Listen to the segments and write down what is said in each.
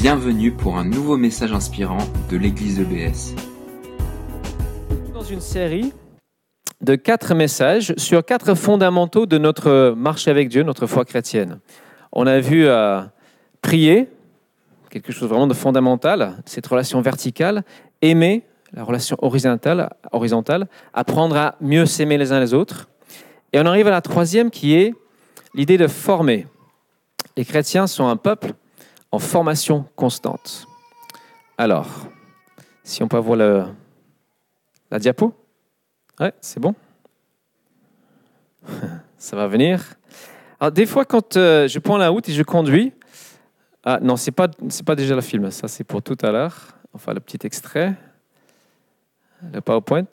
Bienvenue pour un nouveau message inspirant de l'église EBS. Dans une série de quatre messages sur quatre fondamentaux de notre marche avec Dieu, notre foi chrétienne. On a vu euh, prier, quelque chose vraiment de fondamental, cette relation verticale, aimer, la relation horizontale, horizontale, apprendre à mieux s'aimer les uns les autres. Et on arrive à la troisième qui est l'idée de former. Les chrétiens sont un peuple en formation constante. Alors, si on peut avoir la diapo? Ouais, c'est bon. Ça va venir. Alors, des fois, quand euh, je prends la route et je conduis, ah non, c'est pas pas déjà le film. Ça, c'est pour tout à l'heure. Enfin, le petit extrait, le PowerPoint.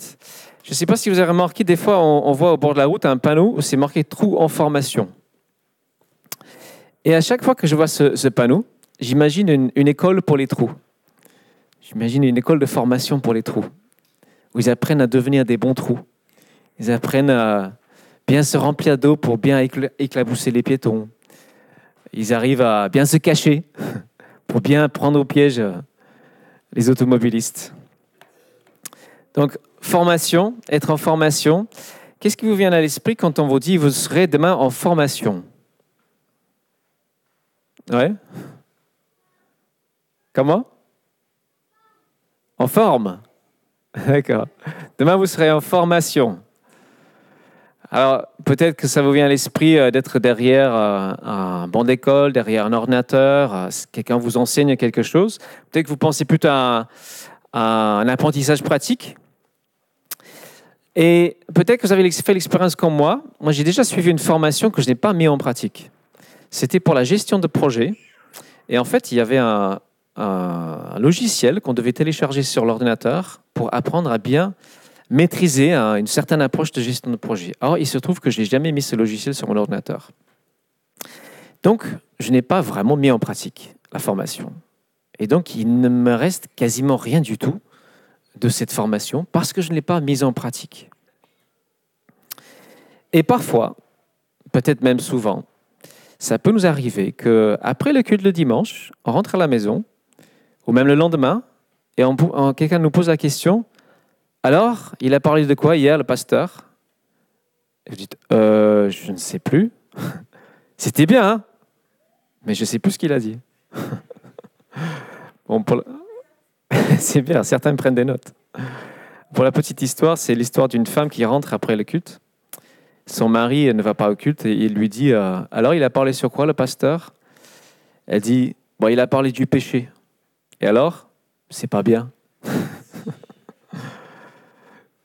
Je ne sais pas si vous avez remarqué, des fois, on, voit au bord de la route un panneau où c'est marqué trou en formation. Et à chaque fois que je vois ce panneau, j'imagine une, école pour les trous. J'imagine une école de formation pour les trous, où ils apprennent à devenir des bons trous. Ils apprennent à bien se remplir d'eau pour bien écla- éclabousser les piétons. Ils arrivent à bien se cacher pour bien prendre au piège euh, les automobilistes. Donc, formation, être en formation. Qu'est-ce qui vous vient à l'esprit quand on vous dit vous serez demain en formation? Ouais Comment? En forme. D'accord. Demain, vous serez en formation. Alors, peut-être que ça vous vient à l'esprit euh, d'être derrière euh, un banc d'école, derrière un ordinateur, euh, quelqu'un vous enseigne quelque chose. Peut-être que vous pensez plutôt à à un apprentissage pratique. Et peut-être que vous avez fait l'expérience comme moi. Moi, j'ai déjà suivi une formation que je n'ai pas mis en pratique. C'était pour la gestion de projet. Et en fait, il y avait un, un logiciel qu'on devait télécharger sur l'ordinateur pour apprendre à bien maîtriser une certaine approche de gestion de projet. Or, il se trouve que je n'ai jamais mis ce logiciel sur mon ordinateur. Donc, je n'ai pas vraiment mis en pratique la formation. Et donc, il ne me reste quasiment rien du tout de cette formation parce que je ne l'ai pas mise en pratique. Et parfois, peut-être même souvent, ça peut nous arriver qu'après le culte le dimanche, on rentre à la maison, ou même le lendemain, et quelqu'un nous pose la question Alors, il a parlé de quoi hier, le pasteur? Je dis Euh, Je ne sais plus. C'était bien, hein? Mais je ne sais plus ce qu'il a dit. bon, pour c'est bien, certains prennent des notes. Pour la petite histoire, c'est l'histoire d'une femme qui rentre après le culte. Son mari ne va pas au culte et il lui dit euh, Alors, il a parlé sur quoi, le pasteur? Elle dit Bon, il a parlé du péché. Et alors C'est pas bien.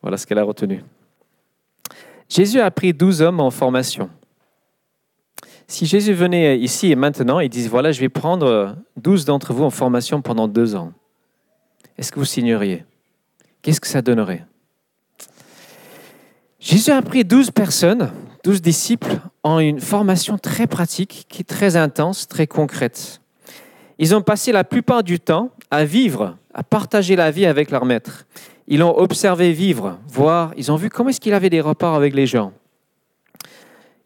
voilà ce qu'elle a retenu. Jésus a pris douze hommes en formation. Si Jésus venait ici et maintenant et disait Voilà, je vais prendre douze d'entre vous en formation pendant deux ans, est-ce que vous signeriez? Qu'est-ce que ça donnerait? Jésus a pris 12 personnes, 12 disciples, en une formation très pratique, qui est très intense, très concrète. Ils ont passé la plupart du temps à vivre, à partager la vie avec leur maître. Ils l'ont observé vivre, voir, ils ont vu comment est-ce qu'il avait des rapports avec les gens.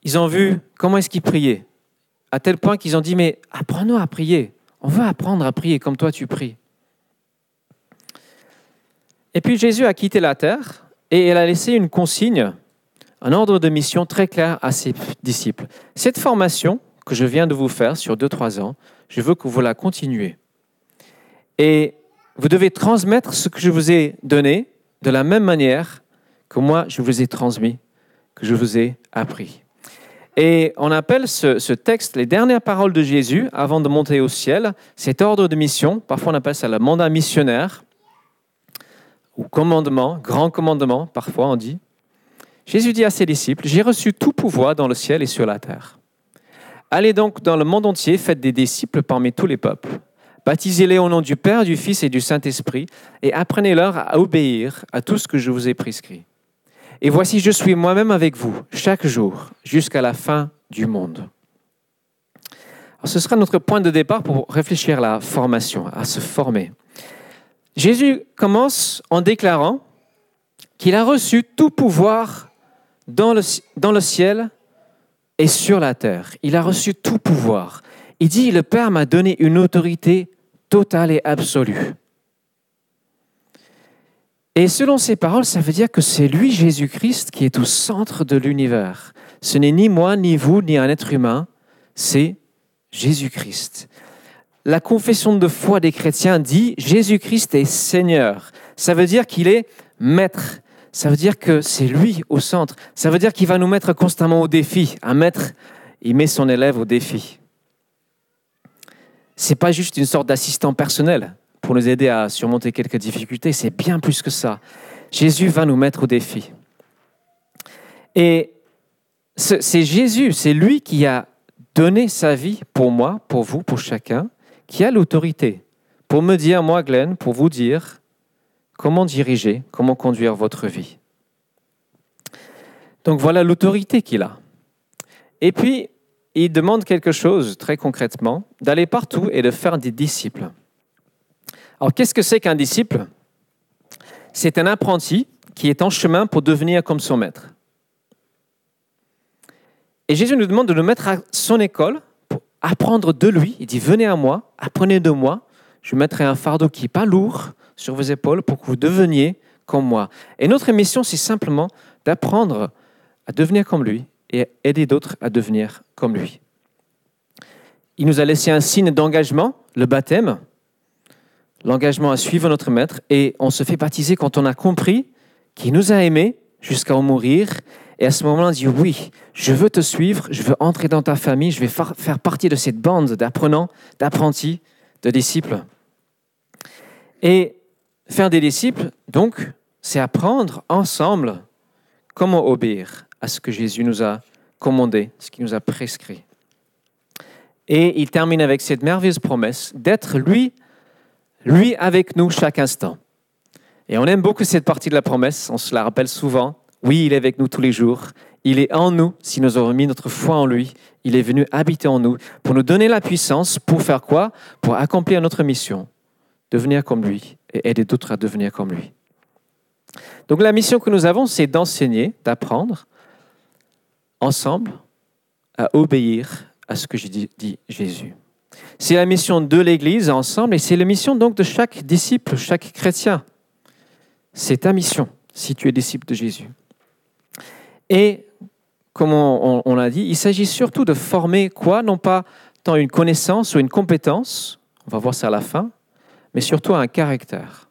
Ils ont vu comment est-ce qu'il priait, à tel point qu'ils ont dit, mais apprends-nous à prier. On veut apprendre à prier comme toi tu pries. Et puis Jésus a quitté la terre et il a laissé une consigne, un ordre de mission très clair à ses disciples. Cette formation que je viens de vous faire sur 2-3 ans, je veux que vous la continuez. Et vous devez transmettre ce que je vous ai donné de la même manière que moi je vous ai transmis, que je vous ai appris. Et on appelle ce, ce texte les dernières paroles de Jésus avant de monter au ciel, cet ordre de mission, parfois on appelle ça le mandat missionnaire ou commandement, grand commandement, parfois on dit. Jésus dit à ses disciples, j'ai reçu tout pouvoir dans le ciel et sur la terre. Allez donc dans le monde entier, faites des disciples parmi tous les peuples. Baptisez-les au nom du Père, du Fils et du Saint-Esprit, et apprenez-leur à obéir à tout ce que je vous ai prescrit. Et voici, je suis moi-même avec vous chaque jour, jusqu'à la fin du monde. Alors, ce sera notre point de départ pour réfléchir à la formation, à se former. Jésus commence en déclarant qu'il a reçu tout pouvoir dans le, dans le ciel et sur la terre. Il a reçu tout pouvoir. Il dit, le Père m'a donné une autorité totale et absolue. Et selon ces paroles, ça veut dire que c'est lui, Jésus-Christ, qui est au centre de l'univers. Ce n'est ni moi, ni vous, ni un être humain, c'est Jésus-Christ. La confession de foi des chrétiens dit Jésus-Christ est Seigneur. Ça veut dire qu'il est maître. Ça veut dire que c'est lui au centre. Ça veut dire qu'il va nous mettre constamment au défi. Un maître, il met son élève au défi. C'est pas juste une sorte d'assistant personnel pour nous aider à surmonter quelques difficultés, c'est bien plus que ça. Jésus va nous mettre au défi. Et c'est Jésus, c'est lui qui a donné sa vie pour moi, pour vous, pour chacun, qui a l'autorité pour me dire, moi Glenn, pour vous dire comment diriger, comment conduire votre vie. Donc voilà l'autorité qu'il a. Et puis, il demande quelque chose très concrètement, d'aller partout et de faire des disciples. Alors, qu'est-ce que c'est qu'un disciple? C'est un apprenti qui est en chemin pour devenir comme son maître. Et Jésus nous demande de nous mettre à son école pour apprendre de lui. Il dit, venez à moi, apprenez de moi, je mettrai un fardeau qui n'est pas lourd sur vos épaules pour que vous deveniez comme moi. Et notre mission, c'est simplement d'apprendre à devenir comme lui et aider d'autres à devenir comme lui. Il nous a laissé un signe d'engagement, le baptême l'engagement à suivre notre Maître et on se fait baptiser quand on a compris qu'il nous a aimés jusqu'à en mourir. Et à ce moment-là, on dit oui, je veux te suivre, je veux entrer dans ta famille, je vais faire partie de cette bande d'apprenants, d'apprentis, de disciples. Et faire des disciples, donc, c'est apprendre ensemble comment obéir à ce que Jésus nous a commandé, ce qu'il nous a prescrit. Et il termine avec cette merveilleuse promesse d'être lui lui avec nous chaque instant. Et on aime beaucoup cette partie de la promesse, on se la rappelle souvent. Oui, il est avec nous tous les jours. Il est en nous si nous avons mis notre foi en lui. Il est venu habiter en nous pour nous donner la puissance pour faire quoi? Pour accomplir notre mission, devenir comme lui et aider d'autres à devenir comme lui. Donc la mission que nous avons, c'est d'enseigner, d'apprendre ensemble à obéir à ce que dit Jésus. C'est la mission de l'Église ensemble et c'est la mission donc de chaque disciple, chaque chrétien. C'est ta mission si tu es disciple de Jésus. Et comme on, l'a dit, il s'agit surtout de former quoi? Non pas tant une connaissance ou une compétence, on va voir ça à la fin, mais surtout un caractère.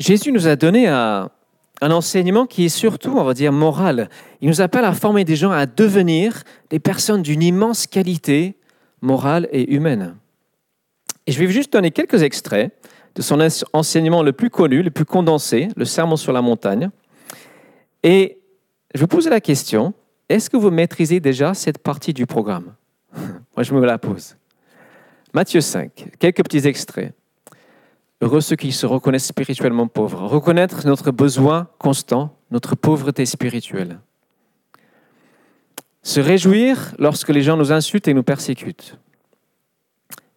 Jésus nous a donné un, enseignement qui est surtout, on va dire, moral. Il nous appelle à former des gens à devenir des personnes d'une immense qualité morale et humaine. Et je vais juste donner quelques extraits de son enseignement le plus connu, le plus condensé, le Sermon sur la montagne. Et je vous pose la question, est-ce que vous maîtrisez déjà cette partie du programme? Moi, je me la pose. Matthieu 5, quelques petits extraits. Heureux ceux qui se reconnaissent spirituellement pauvres. Reconnaître notre besoin constant, notre pauvreté spirituelle. Se réjouir lorsque les gens nous insultent et nous persécutent.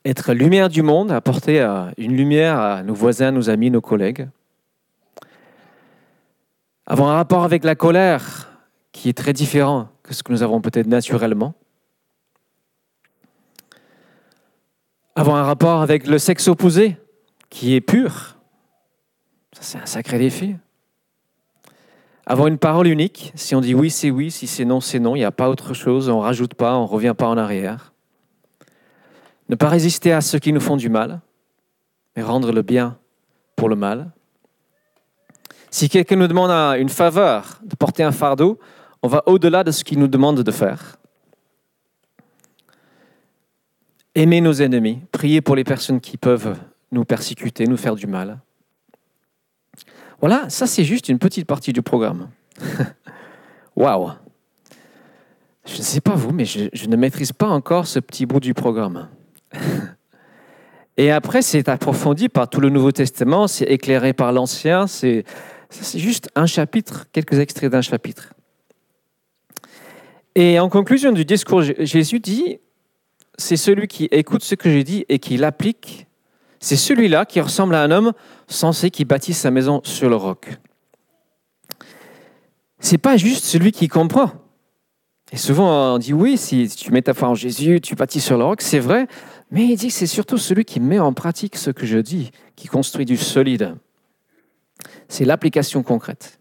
Être lumière du monde, apporter une lumière à nos voisins, nos amis, nos collègues. Avoir un rapport avec la colère qui est très différent que ce que nous avons peut-être naturellement. Avoir un rapport avec le sexe opposé, qui est pur. Ça, c'est un sacré défi. Avoir une parole unique, si on dit oui, c'est oui, si c'est non, c'est non, il n'y a pas autre chose, on ne rajoute pas, on ne revient pas en arrière. Ne pas résister à ceux qui nous font du mal, mais rendre le bien pour le mal. Si quelqu'un nous demande une faveur de porter un fardeau, on va au-delà de ce qu'il nous demande de faire. Aimer nos ennemis, prier pour les personnes qui peuvent nous persécuter, nous faire du mal. Voilà, ça c'est juste une petite partie du programme. Waouh Je ne sais pas vous, mais je, ne maîtrise pas encore ce petit bout du programme. Et après, c'est approfondi par tout le Nouveau Testament, c'est éclairé par l'Ancien, c'est juste un chapitre, quelques extraits d'un chapitre. Et en conclusion du discours, Jésus dit, c'est celui qui écoute ce que j'ai dit et qui l'applique c'est celui-là qui ressemble à un homme censé qui bâtit sa maison sur le roc. C'est pas juste celui qui comprend. Et souvent, on dit oui, si tu mets ta foi en Jésus, tu bâtis sur le roc, c'est vrai, mais il dit que c'est surtout celui qui met en pratique ce que je dis, qui construit du solide. C'est l'application concrète.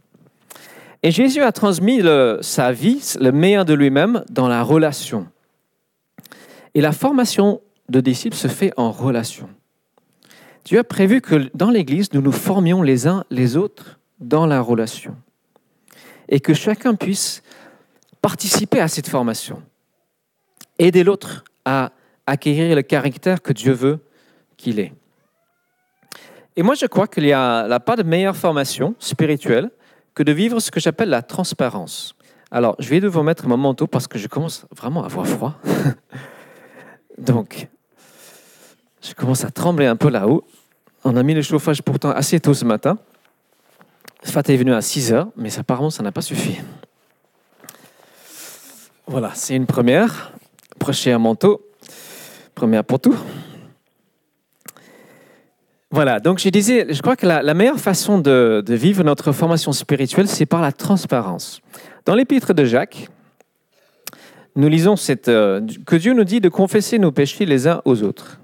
Et Jésus a transmis sa vie, le meilleur de lui-même, dans la relation. Et la formation de disciples se fait en relation. Dieu a prévu que dans l'Église, nous nous formions les uns les autres dans la relation. Et que chacun puisse participer à cette formation. Aider l'autre à acquérir le caractère que Dieu veut qu'il ait. Et moi, je crois qu'il n'y a, pas de meilleure formation spirituelle que de vivre ce que j'appelle la transparence. Alors, je vais devoir mettre mon manteau parce que je commence vraiment à avoir froid. Donc, je commence à trembler un peu là-haut. On a mis le chauffage pourtant assez tôt ce matin. Fat est venu à 6 heures, mais apparemment, ça n'a pas suffi. Voilà, c'est une première. Prochain manteau. Première pour tout. Voilà, donc je disais, je crois que la, meilleure façon de, vivre notre formation spirituelle, c'est par la transparence. Dans l'épître de Jacques, nous lisons euh, que Dieu nous dit de confesser nos péchés les uns aux autres.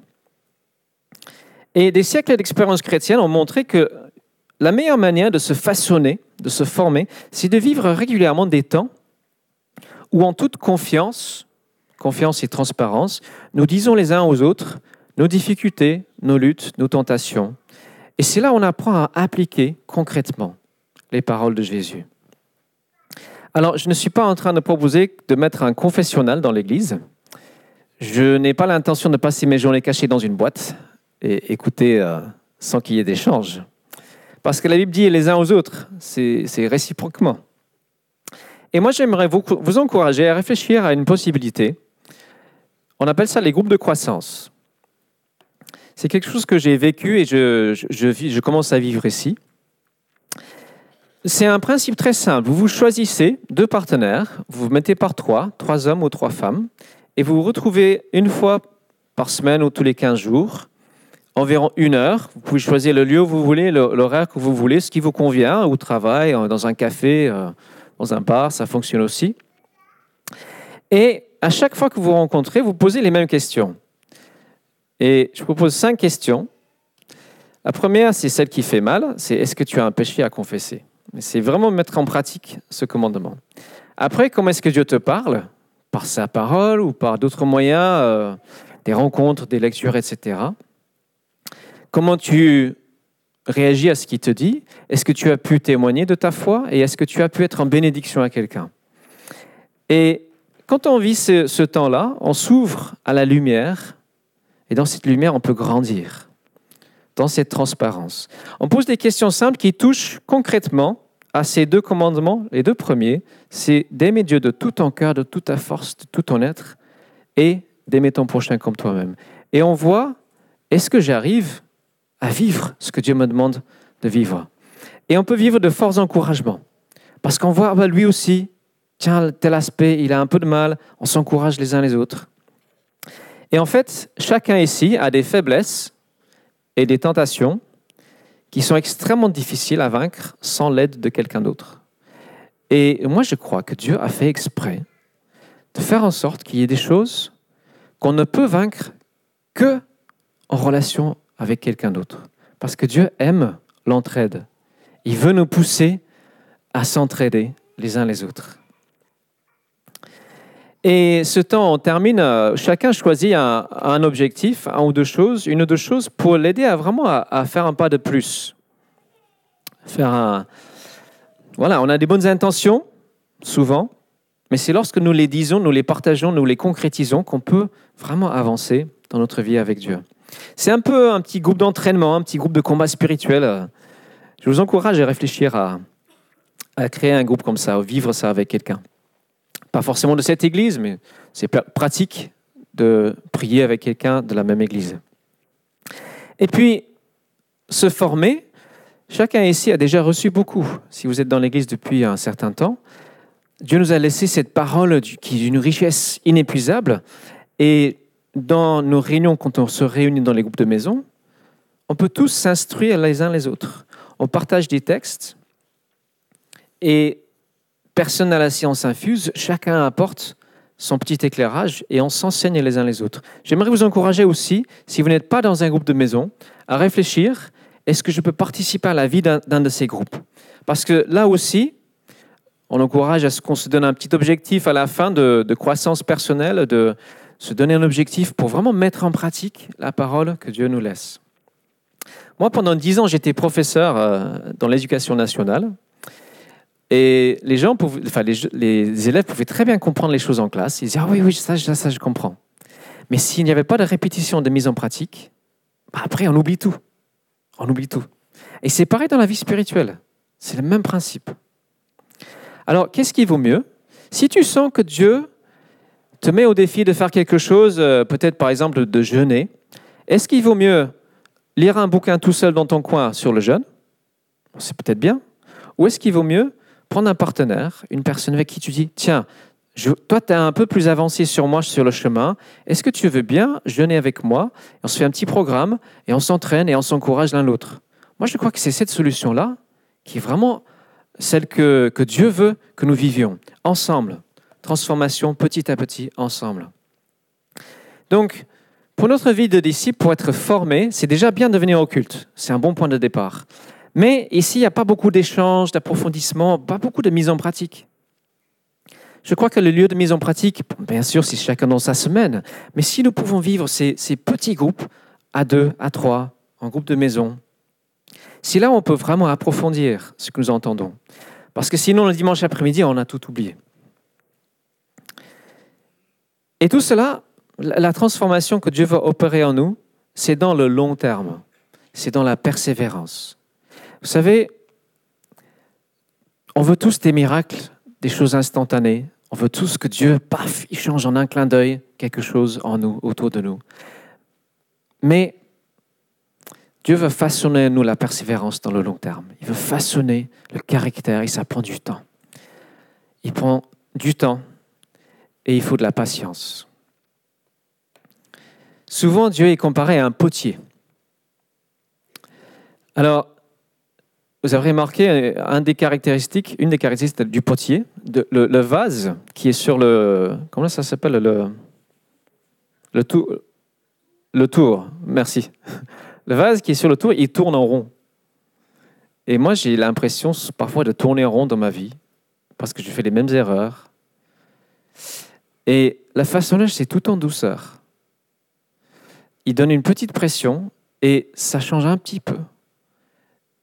Et des siècles d'expérience chrétienne ont montré que la meilleure manière de se façonner, de se former, c'est de vivre régulièrement des temps où en toute confiance, confiance et transparence, nous disons les uns aux autres nos difficultés, nos luttes, nos tentations. Et c'est là où on apprend à appliquer concrètement les paroles de Jésus. Alors, je ne suis pas en train de proposer de mettre un confessionnal dans l'Église. Je n'ai pas l'intention de passer mes journées cachées dans une boîte et écouter euh, sans qu'il y ait d'échange. Parce que la Bible dit les uns aux autres, c'est réciproquement. Et moi, j'aimerais vous, vous encourager à réfléchir à une possibilité. On appelle ça les groupes de croissance. C'est quelque chose que j'ai vécu et je, je, commence à vivre ici. C'est un principe très simple. Vous vous choisissez deux partenaires, vous vous mettez par trois, trois hommes ou trois femmes, et vous vous retrouvez une fois par semaine ou tous les 15 jours, environ une heure. Vous pouvez choisir le lieu où vous voulez, l'horaire que vous voulez, ce qui vous convient, au travail, dans un café, euh, dans un bar, ça fonctionne aussi. Et à chaque fois que vous vous rencontrez, vous posez les mêmes questions. Et je vous pose cinq questions. La première, c'est celle qui fait mal, c'est est-ce que tu as un péché à confesser? C'est vraiment mettre en pratique ce commandement. Après, comment est-ce que Dieu te parle? Par sa parole ou par d'autres moyens, euh, des rencontres, des lectures, etc. Comment tu réagis à ce qu'il te dit? Est-ce que tu as pu témoigner de ta foi? Et est-ce que tu as pu être en bénédiction à quelqu'un? Et quand on vit ce, ce temps-là, on s'ouvre à la lumière. Et dans cette lumière, on peut grandir, dans cette transparence. On pose des questions simples qui touchent concrètement à ces deux commandements. Les deux premiers, c'est d'aimer Dieu de tout ton cœur, de toute ta force, de tout ton être, et d'aimer ton prochain comme toi-même. Et on voit, est-ce que j'arrive à vivre ce que Dieu me demande de vivre? Et on peut vivre de forts encouragements, parce qu'on voit, bah, lui aussi, tiens, tel aspect, il a un peu de mal, on s'encourage les uns les autres. Et en fait, chacun ici a des faiblesses et des tentations qui sont extrêmement difficiles à vaincre sans l'aide de quelqu'un d'autre. Et moi, je crois que Dieu a fait exprès de faire en sorte qu'il y ait des choses qu'on ne peut vaincre que en relation avec quelqu'un d'autre. Parce que Dieu aime l'entraide. Il veut nous pousser à s'entraider les uns les autres. Et ce temps, on termine, euh, chacun choisit un, objectif, un ou deux choses, une ou deux choses pour l'aider à vraiment à, faire un pas de plus. Faire un... Voilà, on a des bonnes intentions, souvent, mais c'est lorsque nous les disons, nous les partageons, nous les concrétisons qu'on peut vraiment avancer dans notre vie avec Dieu. C'est un peu un petit groupe d'entraînement, un petit groupe de combat spirituel. Je vous encourage à réfléchir à, à créer un groupe comme ça, à vivre ça avec quelqu'un pas forcément de cette église, mais c'est pratique de prier avec quelqu'un de la même église. Et puis, se former, chacun ici a déjà reçu beaucoup. Si vous êtes dans l'église depuis un certain temps, Dieu nous a laissé cette parole qui est d'une richesse inépuisable. Et dans nos réunions, quand on se réunit dans les groupes de maison, on peut tous s'instruire les uns les autres. On partage des textes et Personne n'a la science infuse, chacun apporte son petit éclairage et on s'enseigne les uns les autres. J'aimerais vous encourager aussi, si vous n'êtes pas dans un groupe de maison, à réfléchir, est-ce que je peux participer à la vie d'un de ces groupes? Parce que là aussi, on encourage à ce qu'on se donne un petit objectif à la fin de, de, croissance personnelle, de se donner un objectif pour vraiment mettre en pratique la parole que Dieu nous laisse. Moi, pendant dix ans, j'étais professeur euh, dans l'éducation nationale. Et les gens, enfin, les, élèves pouvaient très bien comprendre les choses en classe. Ils disaient Ah oui, oui, ça, ça, je comprends. Mais s'il n'y avait pas de répétition, de mise en pratique, bah, après, on oublie tout. On oublie tout. Et c'est pareil dans la vie spirituelle. C'est le même principe. Alors, qu'est-ce qui vaut mieux? Si tu sens que Dieu te met au défi de faire quelque chose, euh, peut-être par exemple de jeûner, est-ce qu'il vaut mieux lire un bouquin tout seul dans ton coin sur le jeûne? C'est peut-être bien. Ou est-ce qu'il vaut mieux prendre un partenaire, une personne avec qui tu dis, tiens, toi, tu es un peu plus avancé sur moi sur le chemin. Est-ce que tu veux bien jeûner avec moi? On se fait un petit programme et on s'entraîne et on s'encourage l'un l'autre. Moi, je crois que c'est cette solution-là qui est vraiment celle que, que Dieu veut que nous vivions ensemble. Transformation petit à petit ensemble. Donc, pour notre vie de disciple, pour être formé, c'est déjà bien de venir au culte. C'est un bon point de départ. Mais ici, il n'y a pas beaucoup d'échanges, d'approfondissement, pas beaucoup de mise en pratique. Je crois que le lieu de mise en pratique, bien sûr, c'est chacun dans sa semaine, mais si nous pouvons vivre ces, petits groupes, à deux, à trois, en groupe de maison, si là on peut vraiment approfondir ce que nous entendons. Parce que sinon, le dimanche après-midi, on a tout oublié. Et tout cela, la transformation que Dieu veut opérer en nous, c'est dans le long terme, c'est dans la persévérance. Vous savez, on veut tous des miracles, des choses instantanées. On veut tous que Dieu, paf, il change en un clin d'œil quelque chose en nous, autour de nous. Mais Dieu veut façonner en nous la persévérance dans le long terme. Il veut façonner le caractère et ça prend du temps. Il prend du temps et il faut de la patience. Souvent, Dieu est comparé à un potier. Alors, vous avez remarqué euh, une des caractéristiques du potier, le, vase qui est sur le. Comment ça s'appelle le, le, tour, le tour, merci. Le vase qui est sur le tour, il tourne en rond. Et moi, j'ai l'impression parfois de tourner en rond dans ma vie, parce que je fais les mêmes erreurs. Et la façonnage, c'est tout en douceur. Il donne une petite pression et ça change un petit peu.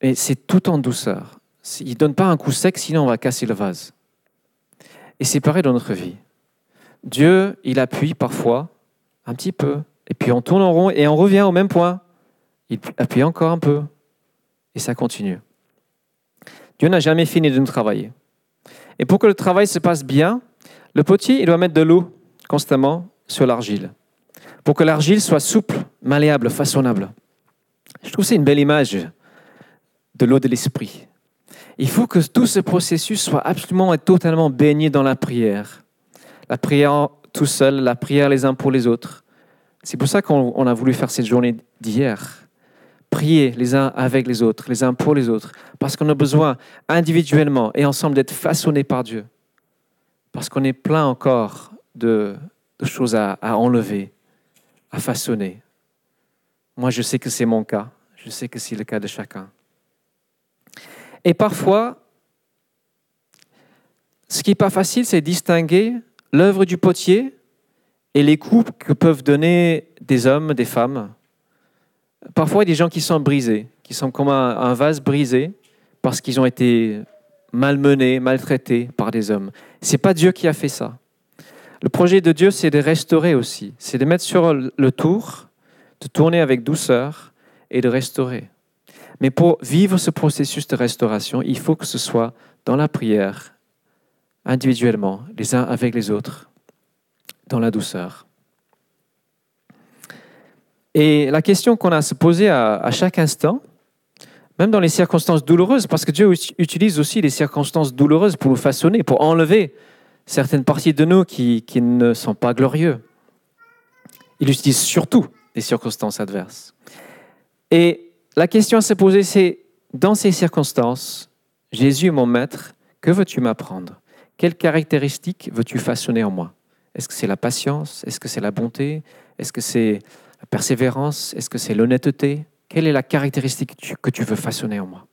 Et c'est tout en douceur. Il ne donne pas un coup sec, sinon on va casser le vase. Et c'est pareil dans notre vie. Dieu, il appuie parfois un petit peu, et puis on tourne en rond et on revient au même point. Il appuie encore un peu, et ça continue. Dieu n'a jamais fini de nous travailler. Et pour que le travail se passe bien, le potier, il doit mettre de l'eau constamment sur l'argile, pour que l'argile soit souple, malléable, façonnable. Je trouve que c'est une belle image de l'eau de l'esprit. Il faut que tout ce processus soit absolument et totalement baigné dans la prière. La prière tout seul, la prière les uns pour les autres. C'est pour ça qu'on a voulu faire cette journée d'hier. Prier les uns avec les autres, les uns pour les autres. Parce qu'on a besoin individuellement et ensemble d'être façonnés par Dieu. Parce qu'on est plein encore de, choses à enlever, à façonner. Moi, je sais que c'est mon cas. Je sais que c'est le cas de chacun. Et parfois, ce qui n'est pas facile, c'est distinguer l'œuvre du potier et les coups que peuvent donner des hommes, des femmes. Parfois, il y a des gens qui sont brisés, qui sont comme un, vase brisé parce qu'ils ont été malmenés, maltraités par des hommes. Ce n'est pas Dieu qui a fait ça. Le projet de Dieu, c'est de restaurer aussi. C'est de mettre sur le tour, de tourner avec douceur et de restaurer. Mais pour vivre ce processus de restauration, il faut que ce soit dans la prière, individuellement, les uns avec les autres, dans la douceur. Et la question qu'on a à se poser à, chaque instant, même dans les circonstances douloureuses, parce que Dieu utilise aussi les circonstances douloureuses pour nous façonner, pour enlever certaines parties de nous qui, qui ne sont pas glorieux. Il utilise surtout les circonstances adverses. Et la question à se poser, c'est, dans ces circonstances, Jésus, mon maître, que veux-tu m'apprendre? Quelles caractéristiques veux-tu façonner en moi? Est-ce que c'est la patience? Est-ce que c'est la bonté? Est-ce que c'est la persévérance? Est-ce que c'est l'honnêteté? Quelle est la caractéristique que tu veux façonner en moi?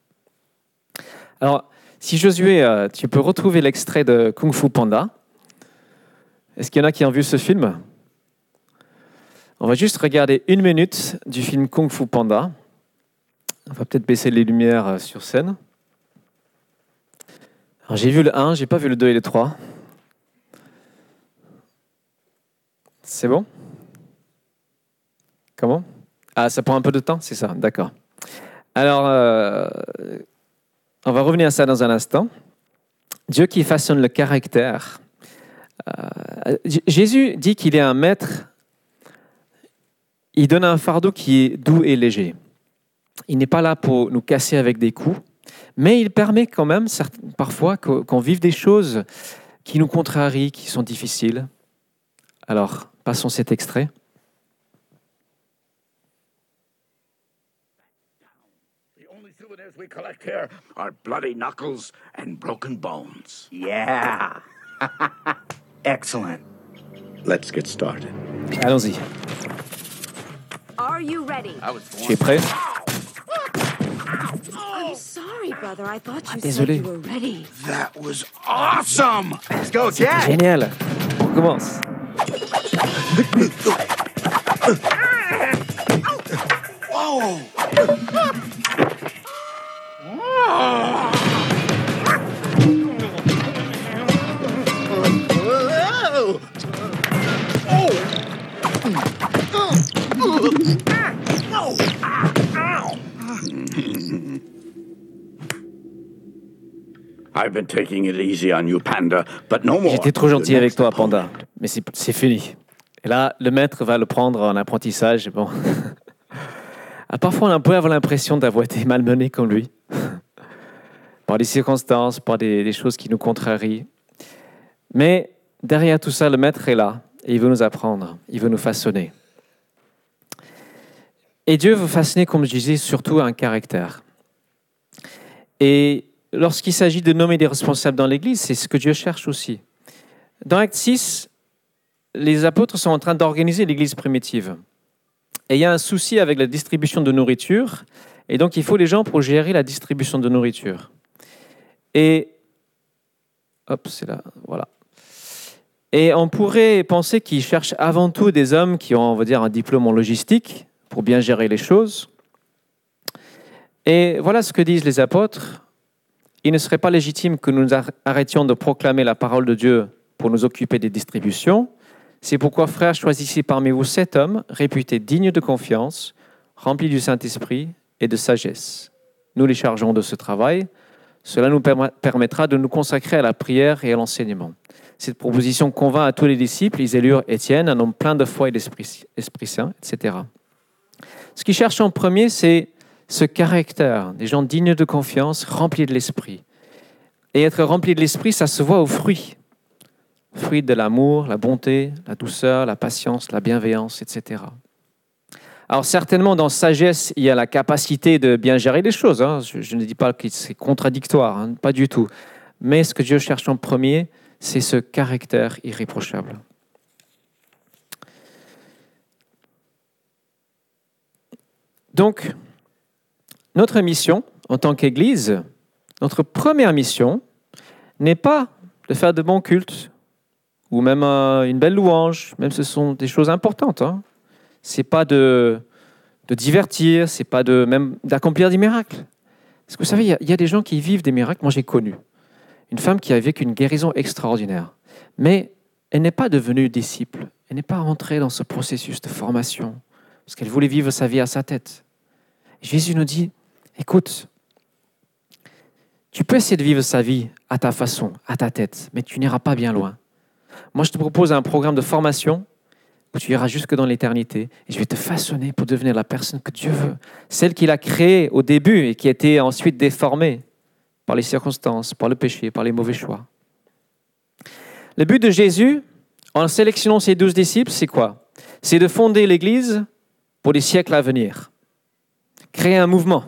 Alors, si Josué, euh, tu peux retrouver l'extrait de Kung Fu Panda. Est-ce qu'il y en a qui ont vu ce film? On va juste regarder une minute du film Kung Fu Panda. On va peut-être baisser les lumières euh, sur scène. J'ai vu le 1, j'ai pas vu le 2 et le 3. C'est bon? Comment? Ah, ça prend un peu de temps, c'est ça, d'accord. Alors, euh, on va revenir à ça dans un instant. Dieu qui façonne le caractère. Euh, Jésus dit qu'il est un maître. Il donne un fardeau qui est doux et léger. Il n'est pas là pour nous casser avec des coups. Mais il permet quand même parfois qu'on vive des choses qui nous contrarient, qui sont difficiles. Alors, passons cet extrait. we collect here are bloody knuckles and broken bones. Yeah. Excellent. Let's get started. Allons-y. Are you ready? Tu es prêt? I'm oh. sorry, brother. I thought you ah, said désolé. you were ready. That was awesome! Let's go, Jack. Génial. On commence. Whoa! Oh. Oh. I've been taking it easy on you, Panda, but no more. J'étais trop gentil avec toi. Panda. Mais c'est c'est fini. Et là, le maître va le prendre en apprentissage. Bon. Ah, Parfois, on peut avoir l'impression d'avoir été malmené comme lui. par des circonstances, par des, des choses qui nous contrarient. Mais derrière tout ça, le maître est là. Et il veut nous apprendre. Il veut nous façonner. Et Dieu veut façonner, comme je disais, surtout un caractère. Et lorsqu'il s'agit de nommer des responsables dans l'Église, c'est ce que Dieu cherche aussi. Dans Acte 6, les apôtres sont en train d'organiser l'Église primitive. Et il y a un souci avec la distribution de nourriture, et donc il faut des gens pour gérer la distribution de nourriture. Et hop, c'est là, voilà. Et on pourrait penser qu'ils cherchent avant tout des hommes qui ont, on va dire, un diplôme en logistique pour bien gérer les choses. Et voilà ce que disent les apôtres. Il ne serait pas légitime que nous ar- arrêtions de proclamer la parole de Dieu pour nous occuper des distributions. C'est pourquoi, frères, choisissez parmi vous sept hommes réputés dignes de confiance, remplis du Saint-Esprit et de sagesse. Nous les chargeons de ce travail. Cela nous permettra de nous consacrer à la prière et à l'enseignement. Cette proposition convainc à tous les disciples. Ils élurent Étienne, un homme plein de foi et d'Esprit Esprit Saint, etc. Ce qu'ils cherchent en premier, c'est ce caractère, des gens dignes de confiance, remplis de l'esprit. Et être rempli de l'esprit, ça se voit aux fruits. Fruits de l'amour, la bonté, la douceur, la patience, la bienveillance, etc. Alors certainement, dans sagesse, il y a la capacité de bien gérer les choses. hein. Je, ne dis pas que c'est contradictoire, hein, pas du tout. Mais ce que Dieu cherche en premier, c'est ce caractère irréprochable. Donc, notre mission en tant qu'Église, notre première mission, n'est pas de faire de bons cultes ou même euh, une belle louange, même ce sont des choses importantes. Hein. C'est pas de, de divertir, c'est pas de même d'accomplir des miracles. Parce que vous savez, il y y, a des gens qui vivent des miracles. Moi, j'ai connu une femme qui a vécu une guérison extraordinaire, mais elle n'est pas devenue disciple. Elle n'est pas rentrée dans ce processus de formation parce qu'elle voulait vivre sa vie à sa tête. Jésus nous dit, écoute, tu peux essayer de vivre sa vie à ta façon, à ta tête, mais tu n'iras pas bien loin. Moi, je te propose un programme de formation où tu iras jusque dans l'éternité et je vais te façonner pour devenir la personne que Dieu veut, celle qu'il a créée au début et qui a été ensuite déformée par les circonstances, par le péché, par les mauvais choix. Le but de Jésus, en sélectionnant ses douze disciples, c'est quoi? C'est de fonder l'Église pour les siècles à venir. Créer un mouvement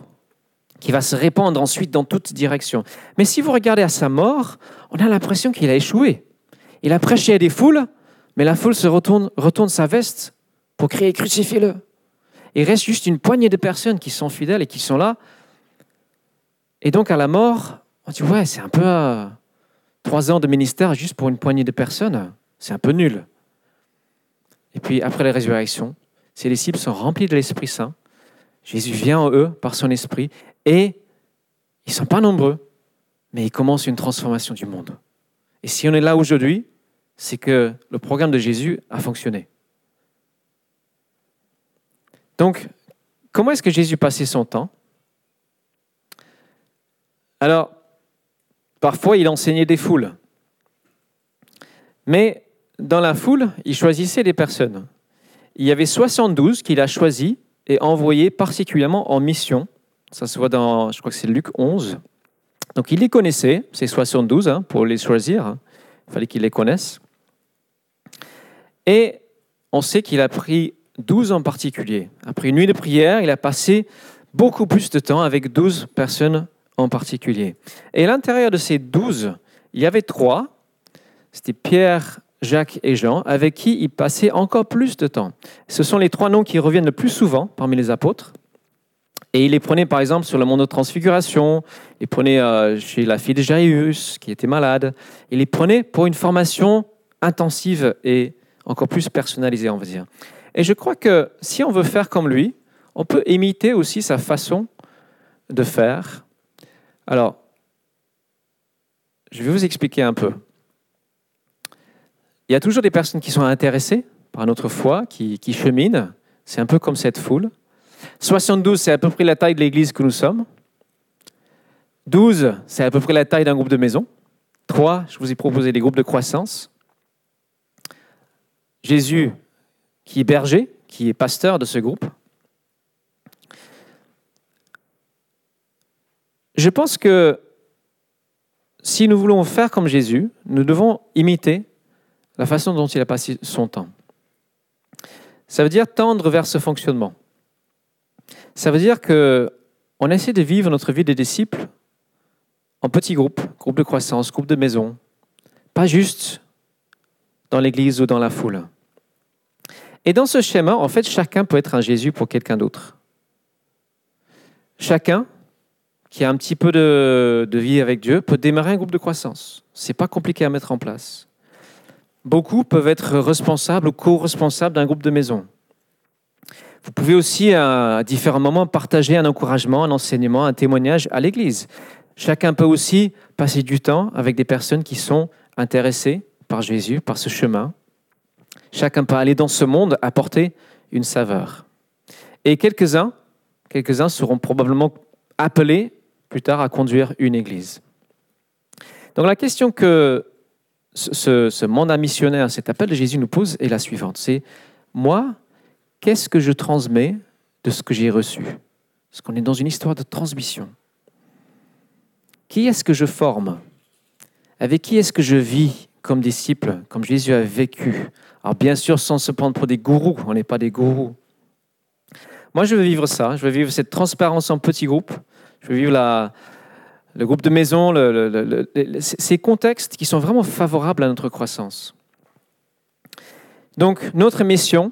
qui va se répandre ensuite dans toutes directions. Mais si vous regardez à sa mort, on a l'impression qu'il a échoué. Il a prêché à des foules, mais la foule se retourne, sa veste pour crier crucifiez-le. Il reste juste une poignée de personnes qui sont fidèles et qui sont là. Et donc à la mort, on dit ouais, c'est un peu trois ans de ministère juste pour une poignée de personnes. C'est un peu nul. Et puis après la résurrection, ses disciples sont remplis de l'Esprit Saint. Jésus vient en eux par son esprit et ils ne sont pas nombreux, mais ils commencent une transformation du monde. Et si on est là aujourd'hui, c'est que le programme de Jésus a fonctionné. Donc, comment est-ce que Jésus passait son temps? Alors, parfois, il enseignait des foules. Mais dans la foule, il choisissait des personnes. Il y avait 72 qu'il a choisis et envoyés particulièrement en mission. Ça se voit dans, je crois que c'est Luc 11. Donc il les connaissait, ces 72, hein, pour les choisir. Il fallait qu'il les connaisse. Et on sait qu'il a pris 12 en particulier. Après une nuit de prière, il a passé beaucoup plus de temps avec 12 personnes en particulier. Et à l'intérieur de ces 12, il y avait trois. C'était Pierre, Jacques et Jean, avec qui il passait encore plus de temps. Ce sont les trois noms qui reviennent le plus souvent parmi les apôtres. Et il les prenait par exemple sur le mont de transfiguration, il prenait euh, chez la fille de Jairus qui était malade, il les prenait pour une formation intensive et encore plus personnalisée, on va dire. Et je crois que si on veut faire comme lui, on peut imiter aussi sa façon de faire. Alors, je vais vous expliquer un peu. Il y a toujours des personnes qui sont intéressées par notre foi, qui cheminent. C'est un peu comme cette foule. 72, c'est à peu près la taille de l'église que nous sommes. 12, c'est à peu près la taille d'un groupe de maison. 3, je vous ai proposé des groupes de croissance. Jésus, qui est berger, qui est pasteur de ce groupe. Je pense que si nous voulons faire comme Jésus, nous devons imiter la façon dont il a passé son temps. Ça veut dire tendre vers ce fonctionnement. Ça veut dire que on essaie de vivre notre vie de disciples en petits groupes, groupes de croissance, groupes de maison, pas juste dans l'église ou dans la foule. Et dans ce schéma, en fait, chacun peut être un Jésus pour quelqu'un d'autre. Chacun qui a un petit peu de, vie avec Dieu peut démarrer un groupe de croissance. C'est pas compliqué à mettre en place. Beaucoup peuvent être responsables ou co-responsables d'un groupe de maison. Vous pouvez aussi, à différents moments, partager un encouragement, un enseignement, un témoignage à l'Église. Chacun peut aussi passer du temps avec des personnes qui sont intéressées par Jésus, par ce chemin. Chacun peut aller dans ce monde apporter une saveur. Et quelques-uns, quelques-uns seront probablement appelés plus tard à conduire une Église. Donc la question que ce, ce mandat missionnaire, cet appel de Jésus nous pose est la suivante. C'est moi, qu'est-ce que je transmets de ce que j'ai reçu? Parce qu'on est dans une histoire de transmission. Qui est-ce que je forme? Avec qui est-ce que je vis comme disciple, comme Jésus a vécu? Alors bien sûr, sans se prendre pour des gourous, on n'est pas des gourous. Moi, je veux vivre ça, je veux vivre cette transparence en petits groupes, je veux vivre le groupe de maison, ces contextes qui sont vraiment favorables à notre croissance. Donc, notre mission,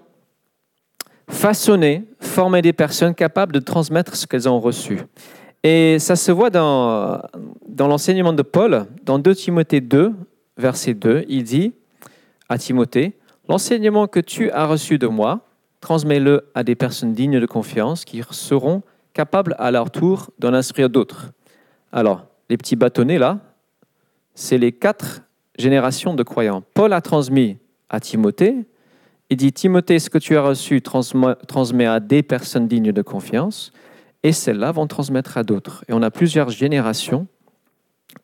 façonner, former des personnes capables de transmettre ce qu'elles ont reçu. Et ça se voit dans, dans l'enseignement de Paul, dans 2 Timothée 2, verset 2, il dit à Timothée, L'enseignement que tu as reçu de moi, transmets-le à des personnes dignes de confiance qui seront capables à leur tour d'en instruire d'autres. Alors, les petits bâtonnets là, c'est les quatre générations de croyants. Paul a transmis à Timothée, il dit Timothée, ce que tu as reçu, transmets à des personnes dignes de confiance, et celles-là vont transmettre à d'autres. Et on a plusieurs générations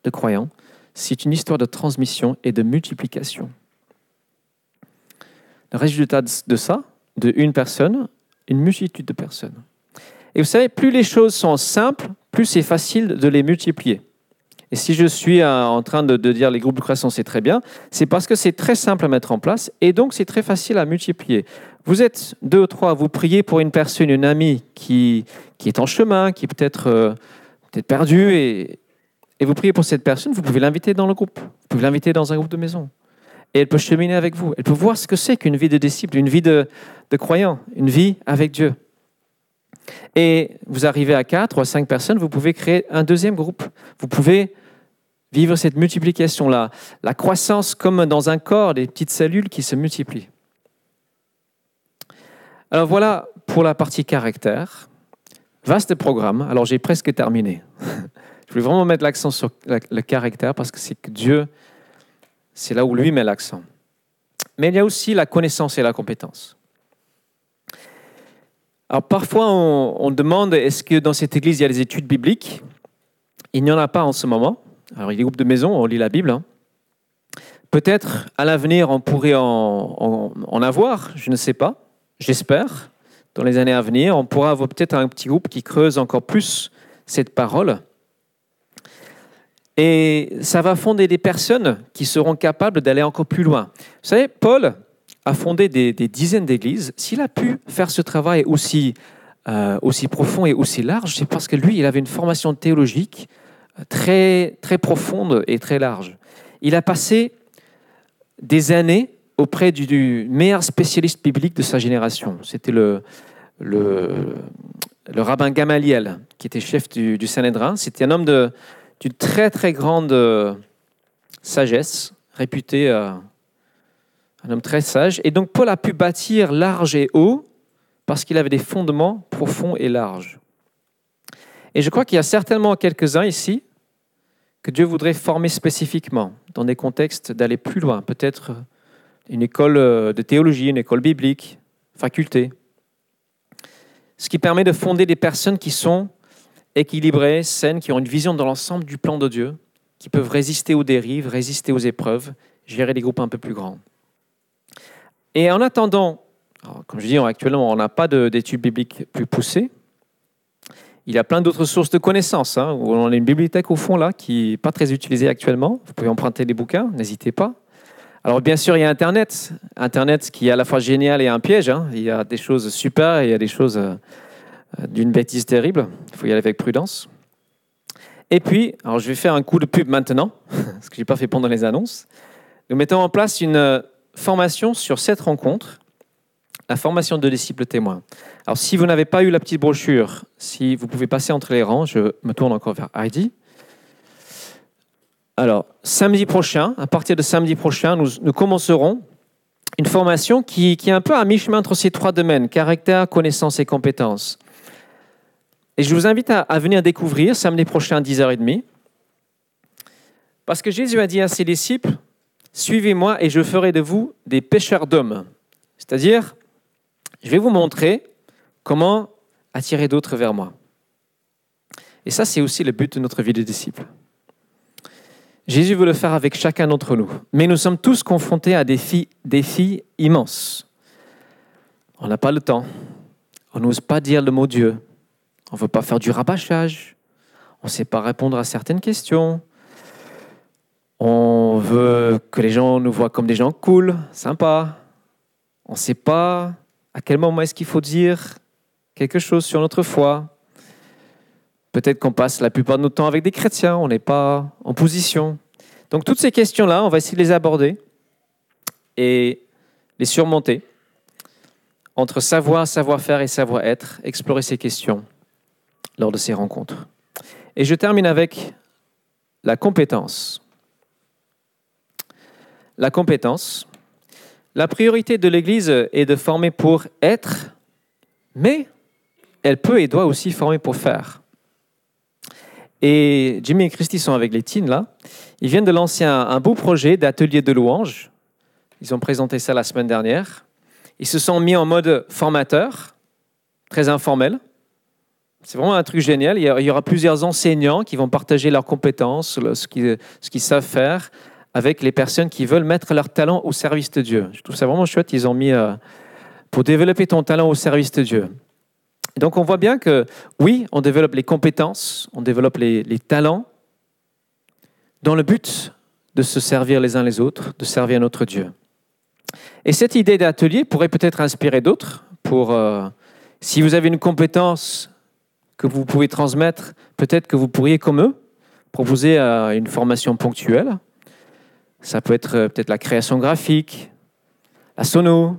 de croyants. C'est une histoire de transmission et de multiplication. Le résultat de ça, de une personne, une multitude de personnes. Et vous savez, plus les choses sont simples, plus c'est facile de les multiplier. Et si je suis en train de, dire les groupes de croissance, c'est très bien, c'est parce que c'est très simple à mettre en place et donc c'est très facile à multiplier. Vous êtes deux ou trois, vous priez pour une personne, une amie qui, qui est en chemin, qui peut-être euh, peut-être perdu et, et vous priez pour cette personne, vous pouvez l'inviter dans le groupe. Vous pouvez l'inviter dans un groupe de maison. Et elle peut cheminer avec vous. Elle peut voir ce que c'est qu'une vie de disciple, une vie de, de croyant, une vie avec Dieu. Et vous arrivez à quatre ou à cinq personnes, vous pouvez créer un deuxième groupe. Vous pouvez vivre cette multiplication-là, la croissance comme dans un corps, des petites cellules qui se multiplient. Alors voilà pour la partie caractère. Vaste programme. Alors j'ai presque terminé. Je voulais vraiment mettre l'accent sur le caractère parce que c'est que Dieu, c'est là où lui met l'accent. Mais il y a aussi la connaissance et la compétence. Alors parfois on, on demande est-ce que dans cette église il y a des études bibliques? Il n'y en a pas en ce moment. Alors, il y a des groupes de maison, on lit la Bible. hein. Peut-être à l'avenir, on pourrait en, en- en avoir, je ne sais pas. J'espère. Dans les années à venir, on pourra avoir peut-être un petit groupe qui creuse encore plus cette parole. Et ça va fonder des personnes qui seront capables d'aller encore plus loin. Vous savez, Paul a fondé des, dizaines d'églises. S'il a pu faire ce travail aussi, euh, aussi profond et aussi large, c'est parce que lui, il avait une formation théologique très, très profonde et très large. Il a passé des années auprès du, meilleur spécialiste biblique de sa génération. C'était le, rabbin Gamaliel, qui était chef du, du Sanhédrin. C'était un homme d'une très très grande euh, sagesse, réputé euh, un homme très sage. Et donc Paul a pu bâtir large et haut parce qu'il avait des fondements profonds et larges. Et je crois qu'il y a certainement quelques-uns ici que Dieu voudrait former spécifiquement dans des contextes d'aller plus loin, peut-être une école euh, de théologie, une école biblique, faculté. Ce qui permet de fonder des personnes qui sont équilibrées, saines, qui ont une vision dans l'ensemble du plan de Dieu, qui peuvent résister aux dérives, résister aux épreuves, gérer des groupes un peu plus grands. Et en attendant, comme je dis, actuellement, on n'a pas de- d'études bibliques plus poussées, il y a plein d'autres sources de connaissances. hein. On a une bibliothèque au fond là qui n'est pas très utilisée actuellement. Vous pouvez emprunter des bouquins, n'hésitez pas. Alors bien sûr, il y a Internet. Internet qui est à la fois génial et un piège. hein. Il y a des choses super et il y a des choses euh, euh, d'une bêtise terrible. Il faut y aller avec prudence. Et puis, alors je vais faire un coup de pub maintenant, ce que je n'ai pas fait pendant les annonces. Nous mettons en place une euh, formation sur cette rencontre, la formation de disciples témoins. Alors, si vous n'avez pas eu la petite brochure, si vous pouvez passer entre les rangs, je me tourne encore vers Heidi. Alors, samedi prochain, à partir de samedi prochain, nous, commencerons une formation qui, qui est un peu à mi-chemin entre ces trois domaines, caractère, connaissance et compétences. Et je vous invite à, à venir découvrir samedi prochain à 10h30. Parce que Jésus a dit à ses disciples, Suivez-moi et je ferai de vous des pêcheurs d'hommes. C'est-à-dire, je vais vous montrer comment attirer d'autres vers moi. Et ça, c'est aussi le but de notre vie de disciple. Jésus veut le faire avec chacun d'entre nous. Mais nous sommes tous confrontés à des défis, défis immenses. On n'a pas le temps. On n'ose pas dire le mot Dieu. On ne veut pas faire du rabâchage. On ne sait pas répondre à certaines questions. On veut que les gens nous voient comme des gens cool, sympas. On ne sait pas à quel moment est-ce qu'il faut dire quelque chose sur notre foi. Peut-être qu'on passe la plupart de notre temps avec des chrétiens, on n'est pas en position. Donc toutes ces questions-là, on va essayer de les aborder et les surmonter. Entre savoir, savoir-faire et savoir-être, explorer ces questions lors de ces rencontres. Et je termine avec la compétence. La compétence. La priorité de l'Église est de former pour être, mais elle peut et doit aussi former pour faire. Et Jimmy et Christy sont avec les teens là. Ils viennent de lancer un, beau projet d'atelier de louange. Ils ont présenté ça la semaine dernière. Ils se sont mis en mode formateur, très informel. C'est vraiment un truc génial. Il y aura plusieurs enseignants qui vont partager leurs compétences, ce ce qu'ils savent faire, avec les personnes qui veulent mettre leur talent au service de Dieu. Je trouve ça vraiment chouette. Ils ont mis euh, pour développer ton talent au service de Dieu. Donc on voit bien que oui, on développe les compétences, on développe les, talents dans le but de se servir les uns les autres, de servir notre Dieu. Et cette idée d'atelier pourrait peut-être inspirer d'autres pour, euh, si vous avez une compétence que vous pouvez transmettre, Peut-être que vous pourriez, comme eux, proposer euh, une formation ponctuelle. Ça peut être euh, peut-être la création graphique, la sono,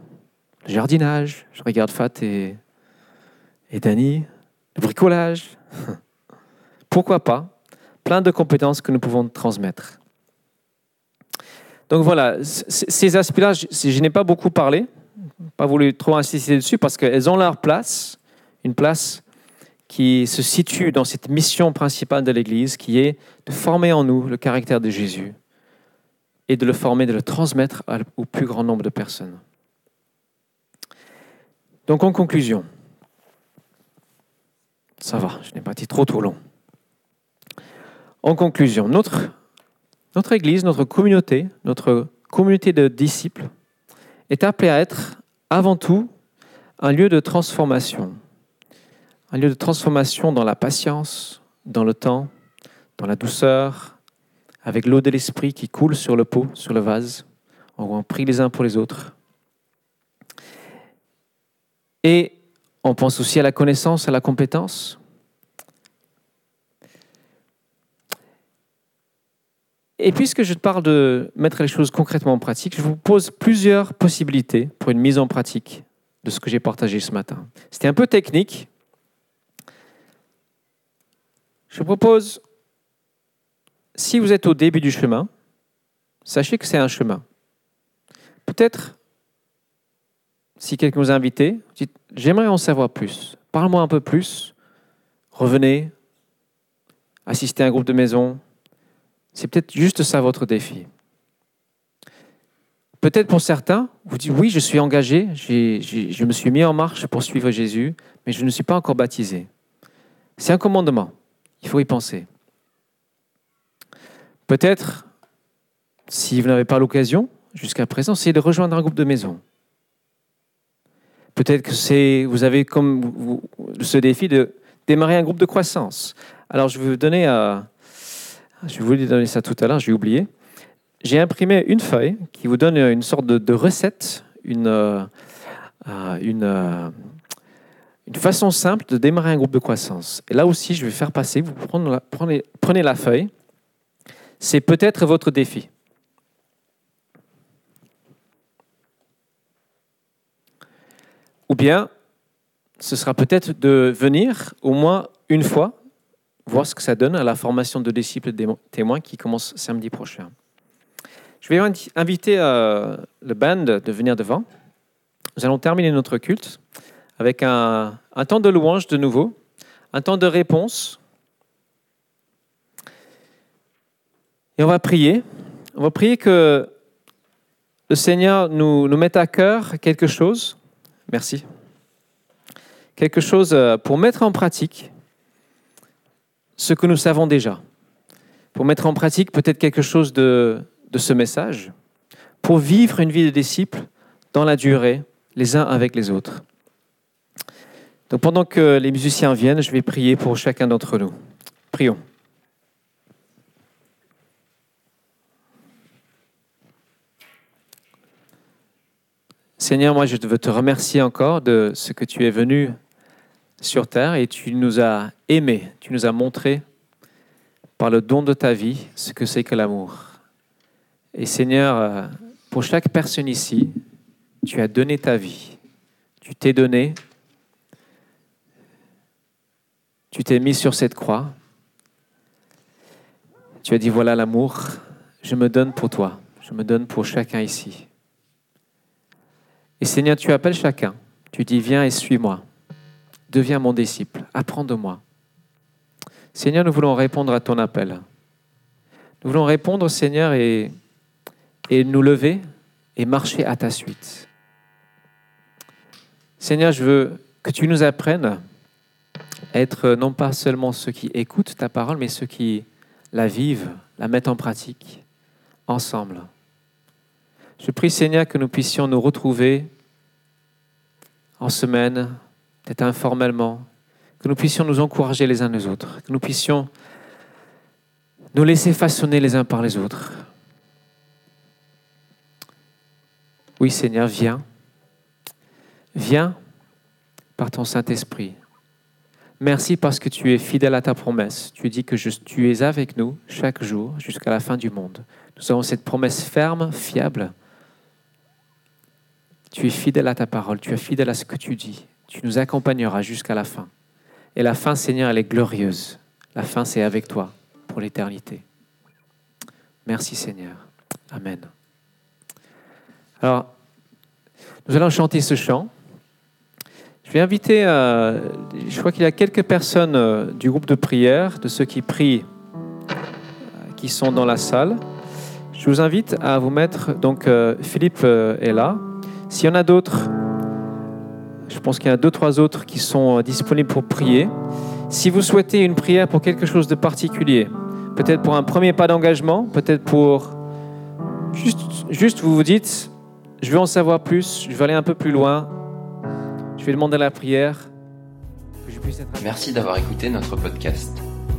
le jardinage. Je regarde Fat et, et Dany. Le bricolage. Pourquoi pas? Plein de compétences que nous pouvons transmettre. Donc voilà, ces aspects-là, je n'ai pas beaucoup parlé, pas voulu trop insister dessus parce qu'elles ont leur place, une place qui se situe dans cette mission principale de l'Église, qui est de former en nous le caractère de Jésus et de le former, de le transmettre au plus grand nombre de personnes. Donc en conclusion, ça va, je n'ai pas été trop trop long. En conclusion, notre, notre Église, notre communauté, notre communauté de disciples est appelée à être avant tout un lieu de transformation. Un lieu de transformation dans la patience, dans le temps, dans la douceur, avec l'eau de l'esprit qui coule sur le pot, sur le vase. On prie les uns pour les autres. Et on pense aussi à la connaissance, à la compétence. Et puisque je parle de mettre les choses concrètement en pratique, je vous pose plusieurs possibilités pour une mise en pratique de ce que j'ai partagé ce matin. C'était un peu technique. Je propose, si vous êtes au début du chemin, sachez que c'est un chemin. Peut-être, si quelqu'un vous a invité, dites, j'aimerais en savoir plus. Parle-moi un peu plus. Revenez, assistez à un groupe de maison, c'est peut-être juste ça votre défi. Peut-être pour certains, vous dites oui, je suis engagé, je me suis mis en marche pour suivre Jésus, mais je ne suis pas encore baptisé. C'est un commandement, il faut y penser. Peut-être, si vous n'avez pas l'occasion jusqu'à présent, c'est de rejoindre un groupe de maison. Peut-être que c'est, vous avez comme ce défi de démarrer un groupe de croissance. Alors je vais vous donner euh, je voulais donner ça tout à l'heure, j'ai oublié. J'ai imprimé une feuille qui vous donne une sorte de, recette, une, euh, euh, une, façon simple de démarrer un groupe de croissance. Et là aussi, je vais faire passer, vous prenez la feuille. C'est peut-être votre défi. Ou bien, ce sera peut-être de venir au moins une fois voir ce que ça donne à la formation de disciples témoins qui commence samedi prochain. Je vais invi- inviter euh, le band de venir devant. Nous allons terminer notre culte avec un, un temps de louange de nouveau, un temps de réponse. Et on va prier. On va prier que le Seigneur nous, mette à cœur quelque chose. Merci. Quelque chose euh, pour mettre en pratique ce que nous savons déjà, pour mettre en pratique peut-être quelque chose de, de ce message, pour vivre une vie de disciple dans la durée, les uns avec les autres. Donc pendant que les musiciens viennent, je vais prier pour chacun d'entre nous. Prions. Seigneur, moi je veux te remercier encore de ce que tu es venu sur terre et tu nous as aimés, tu nous as montré par le don de ta vie ce que c'est que l'amour. Et Seigneur, euh, pour chaque personne ici, tu as donné ta vie, tu t'es donné, tu t'es mis sur cette croix, tu as dit voilà l'amour, je me donne pour toi, je me donne pour chacun ici. Et Seigneur, tu appelles chacun, tu dis viens et suis-moi. Deviens mon disciple, apprends de moi. Seigneur, nous voulons répondre à ton appel. Nous voulons répondre, Seigneur, et, et nous lever et marcher à ta suite. Seigneur, je veux que tu nous apprennes à être non pas seulement ceux qui écoutent ta parole, mais ceux qui la vivent, la mettent en pratique ensemble. Je prie, Seigneur, que nous puissions nous retrouver en semaine, peut-être informellement, que nous puissions nous encourager les uns les autres, que nous puissions nous laisser façonner les uns par les autres. Oui, Seigneur, viens. Viens par ton Saint-Esprit. Merci parce que tu es fidèle à ta promesse. Tu dis que tu es avec nous chaque jour jusqu'à la fin du monde. Nous avons cette promesse ferme, fiable. Tu es fidèle à ta parole, tu es fidèle à ce que tu dis. Tu nous accompagneras jusqu'à la fin. Et la fin, Seigneur, elle est glorieuse. La fin, c'est avec toi pour l'éternité. Merci, Seigneur. Amen. Alors, nous allons chanter ce chant. Je vais inviter, euh, je crois qu'il y a quelques personnes euh, du groupe de prière, de ceux qui prient, euh, qui sont dans la salle. Je vous invite à vous mettre, donc Philippe est là. S'il y en a d'autres, je pense qu'il y en a deux, trois autres qui sont euh, disponibles pour prier. Si vous souhaitez une prière pour quelque chose de particulier, peut-être pour un premier pas d'engagement, peut-être pour juste, juste vous vous dites, je veux en savoir plus, je veux aller un peu plus loin, je vais demander la prière, que je puisse être Merci d'avoir écouté notre podcast.